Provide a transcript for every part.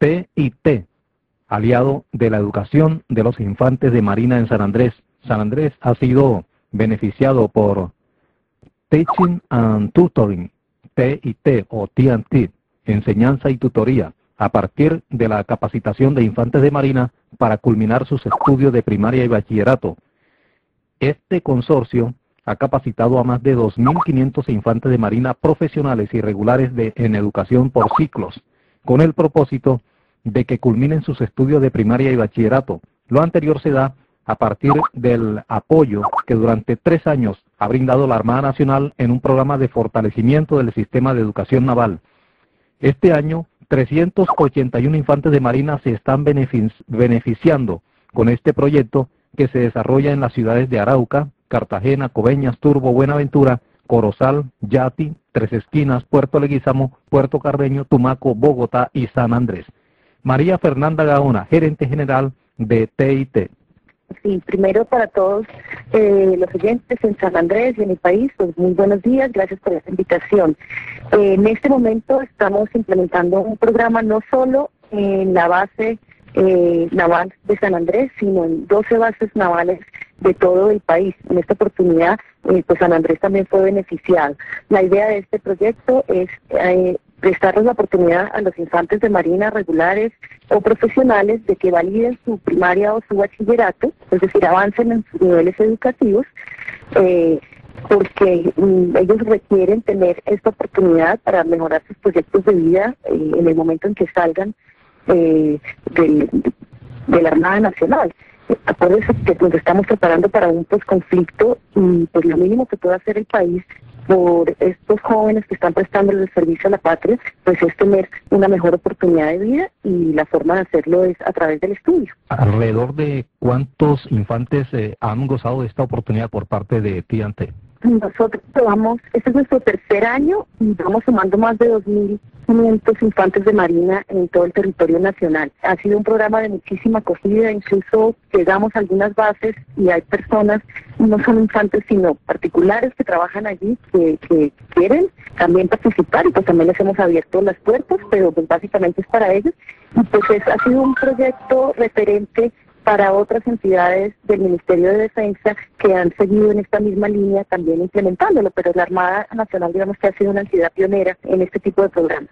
TIT, aliado de la educación de los infantes de Marina en San Andrés. San Andrés ha sido beneficiado por Teaching and Tutoring, TIT o TNT, enseñanza y tutoría, a partir de la capacitación de infantes de Marina para culminar sus estudios de primaria y bachillerato. Este consorcio ha capacitado a más de 2.500 infantes de Marina profesionales y regulares en educación por ciclos, con el propósito de que culminen sus estudios de primaria y bachillerato. Lo anterior se da a partir del apoyo que durante tres años ha brindado la Armada Nacional en un programa de fortalecimiento del sistema de educación naval. Este año, 381 infantes de Marina se están beneficiando con este proyecto que se desarrolla en las ciudades de Arauca, Cartagena, Coveñas, Turbo, Buenaventura, Corozal, Yati, Tres Esquinas, Puerto Leguizamo, Puerto Carreño, Tumaco, Bogotá y San Andrés. María Fernanda Gaona, gerente general de TIT. Sí, primero para todos eh, los oyentes en San Andrés y en el país, pues muy buenos días, gracias por esta invitación. Eh, en este momento estamos implementando un programa no solo en la base eh, naval de San Andrés, sino en 12 bases navales de todo el país. En esta oportunidad, pues San Andrés también fue beneficiado. La idea de este proyecto es prestarles la oportunidad a los infantes de marina regulares o profesionales de que validen su primaria o su bachillerato, es decir, avancen en sus niveles educativos, eh, porque mm, ellos requieren tener esta oportunidad para mejorar sus proyectos de vida eh, en el momento en que salgan eh, de la Armada Nacional. Acuérdense que nos estamos preparando para un posconflicto y pues lo mínimo que puede hacer el país por estos jóvenes que están prestando el servicio a la patria, pues es tener una mejor oportunidad de vida y la forma de hacerlo es a través del estudio. ¿Alrededor de cuántos infantes eh, han gozado de esta oportunidad por parte de TIANTE? Nosotros vamos, este es nuestro tercer año y vamos sumando más de 2.500 infantes de Marina en todo el territorio nacional. Ha sido un programa de muchísima acogida, incluso llegamos a algunas bases y hay personas, no son infantes, sino particulares que trabajan allí, que, que quieren también participar y pues también les hemos abierto las puertas, pero pues básicamente es para ellos. Y pues ha sido un proyecto referente para otras entidades del Ministerio de Defensa que han seguido en esta misma línea también implementándolo, pero la Armada Nacional digamos que ha sido una entidad pionera en este tipo de programas.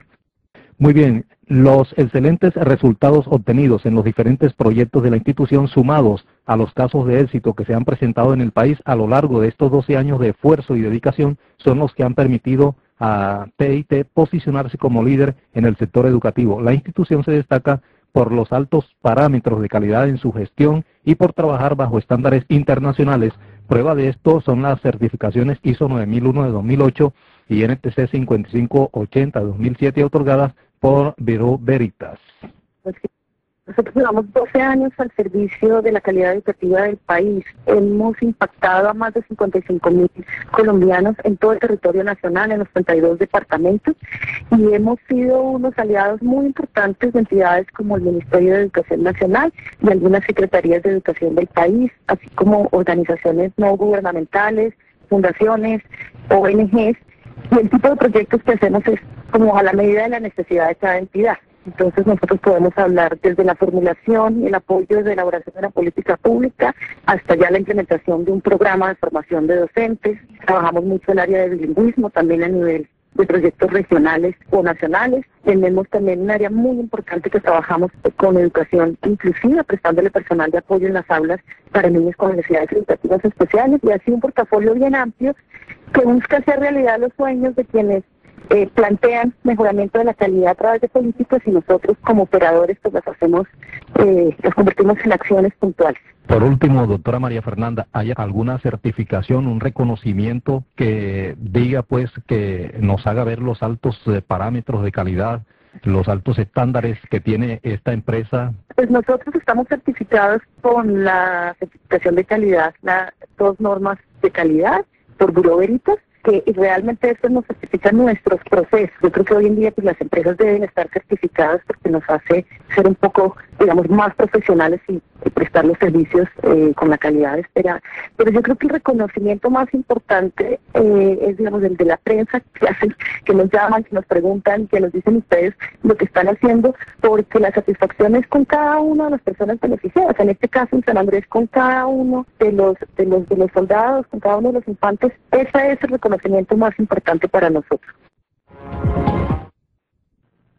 Muy bien, los excelentes resultados obtenidos en los diferentes proyectos de la institución sumados a los casos de éxito que se han presentado en el país a lo largo de estos 12 años de esfuerzo y dedicación son los que han permitido a TIT posicionarse como líder en el sector educativo. La institución se destaca por los altos parámetros de calidad en su gestión y por trabajar bajo estándares internacionales. Prueba de esto son las certificaciones ISO 9001 de 2008 y NTC 5580 de 2007 otorgadas por Bureau Veritas. Nosotros llevamos 12 años al servicio de la calidad educativa del país. Hemos impactado a más de 55 mil colombianos en todo el territorio nacional, en los 32 departamentos, y hemos sido unos aliados muy importantes de entidades como el Ministerio de Educación Nacional y algunas secretarías de educación del país, así como organizaciones no gubernamentales, fundaciones, ONGs. Y el tipo de proyectos que hacemos es como a la medida de la necesidad de cada entidad. Entonces nosotros podemos hablar desde la formulación y el apoyo desde la elaboración de la política pública hasta ya la implementación de un programa de formación de docentes. Trabajamos mucho el área de bilingüismo también a nivel de proyectos regionales o nacionales. Tenemos también un área muy importante que trabajamos con educación inclusiva, prestándole personal de apoyo en las aulas para niños con necesidades educativas especiales y así un portafolio bien amplio que busca hacer realidad los sueños de quienes eh, plantean mejoramiento de la calidad a través de políticas y nosotros como operadores pues las hacemos, eh, las convertimos en acciones puntuales. Por último, doctora María Fernanda, ¿hay alguna certificación, un reconocimiento que diga pues que nos haga ver los altos eh, parámetros de calidad, los altos estándares que tiene esta empresa? Pues nosotros estamos certificados con la certificación de calidad, las dos normas de calidad por Bureau Veritas porque realmente esto nos certifica nuestros procesos. Yo creo que hoy en día pues las empresas deben estar certificadas porque nos hace ser un poco, digamos, más profesionales y, prestar los servicios eh, con la calidad esperada. Pero yo creo que el reconocimiento más importante eh, es, digamos, el de la prensa que hacen, que nos llaman, que nos preguntan, que nos dicen ustedes lo que están haciendo, porque la satisfacción es con cada una de las personas beneficiadas. En este caso en San Andrés con cada uno de los de los de los soldados, con cada uno de los infantes. Ese es el reconocimiento más importante para nosotros.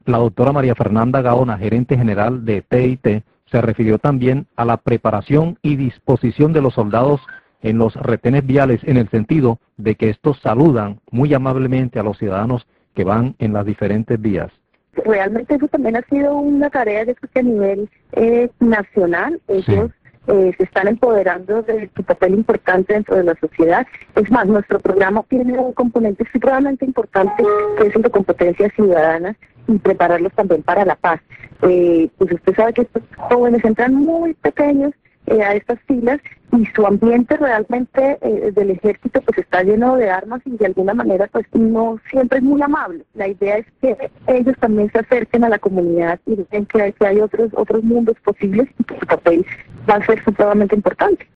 La doctora María Fernanda Gaona, gerente general de TIT, se refirió también a la preparación y disposición de los soldados en los retenes viales en el sentido de que estos saludan muy amablemente a los ciudadanos que van en las diferentes vías. Realmente eso también ha sido una tarea de que a nivel eh, nacional ellos eh, se están empoderando de su papel importante dentro de la sociedad. Es más, nuestro programa tiene un componente extremadamente importante que es el de competencias ciudadanas y prepararlos también para la paz. Eh, pues usted sabe que estos jóvenes entran muy pequeños eh, a estas filas y su ambiente realmente eh, del ejército pues está lleno de armas y de alguna manera pues no siempre es muy amable. La idea es que ellos también se acerquen a la comunidad y vean que, que hay otros otros mundos posibles y que su papel va a ser supremamente importante.